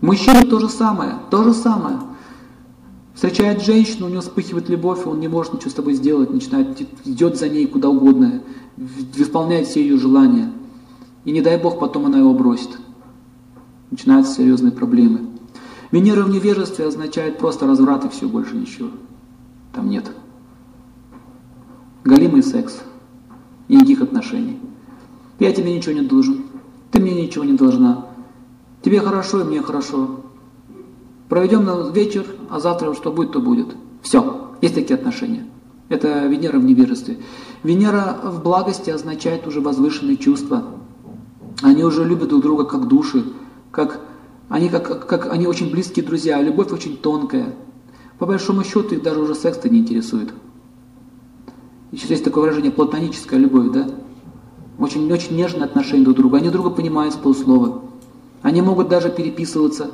Мужчина то же самое, то же самое. Встречает женщину, у него вспыхивает любовь, он не может ничего с тобой сделать, начинает, идет за ней куда угодно, выполняет все ее желания. И не дай Бог, потом она его бросит. Начинаются серьезные проблемы. Венера в невежестве означает просто разврат и все, больше ничего. Там нет. Галимый секс. Никаких отношений. Я тебе ничего не должен. Ты мне ничего не должна. Тебе хорошо, и мне хорошо. Проведем на вечер, а завтра что будет, то будет. Все. Есть такие отношения. Это Венера в невежестве. Венера в благости означает уже возвышенные чувства. Они уже любят друг друга как души, как они, как, как, они очень близкие друзья, любовь очень тонкая. По большому счету их даже уже секс-то не интересует. Еще есть такое выражение платоническая любовь, да? Очень, очень нежные отношения друг к другу. Они друга понимают с полуслова. Они могут даже переписываться,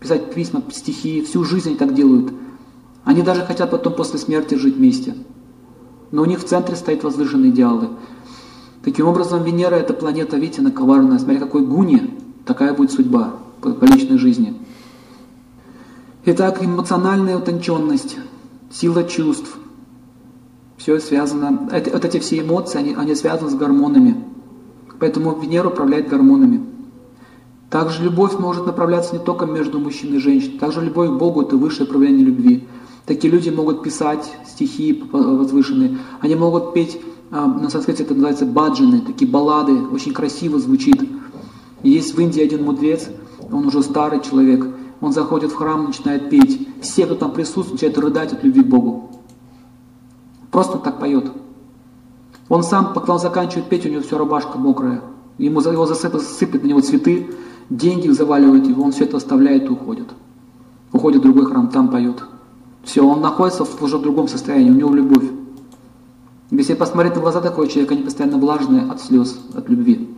писать письма, стихи. Всю жизнь они так делают. Они даже хотят потом после смерти жить вместе. Но у них в центре стоят возвышенные идеалы. Таким образом, Венера – это планета, видите, она коварная. Смотри, какой гуни, такая будет судьба по, личной жизни. Итак, эмоциональная утонченность, сила чувств. Все связано, это, вот эти все эмоции, они, они связаны с гормонами. Поэтому Венера управляет гормонами. Также любовь может направляться не только между мужчиной и женщиной, также любовь к Богу – это высшее проявление любви. Такие люди могут писать стихи возвышенные, они могут петь, а, на санскрите это называется баджаны, такие баллады, очень красиво звучит. есть в Индии один мудрец, он уже старый человек, он заходит в храм, начинает петь. Все, кто там присутствует, начинают рыдать от любви к Богу. Просто так поет. Он сам, пока он заканчивает петь, у него все рубашка мокрая. Ему его засыпят, сыпят на него цветы, деньги заваливают его, он все это оставляет и уходит. Уходит в другой храм, там поет. Все, он находится уже в другом состоянии, у него любовь. Если посмотреть на глаза такого человека, они постоянно влажные от слез, от любви.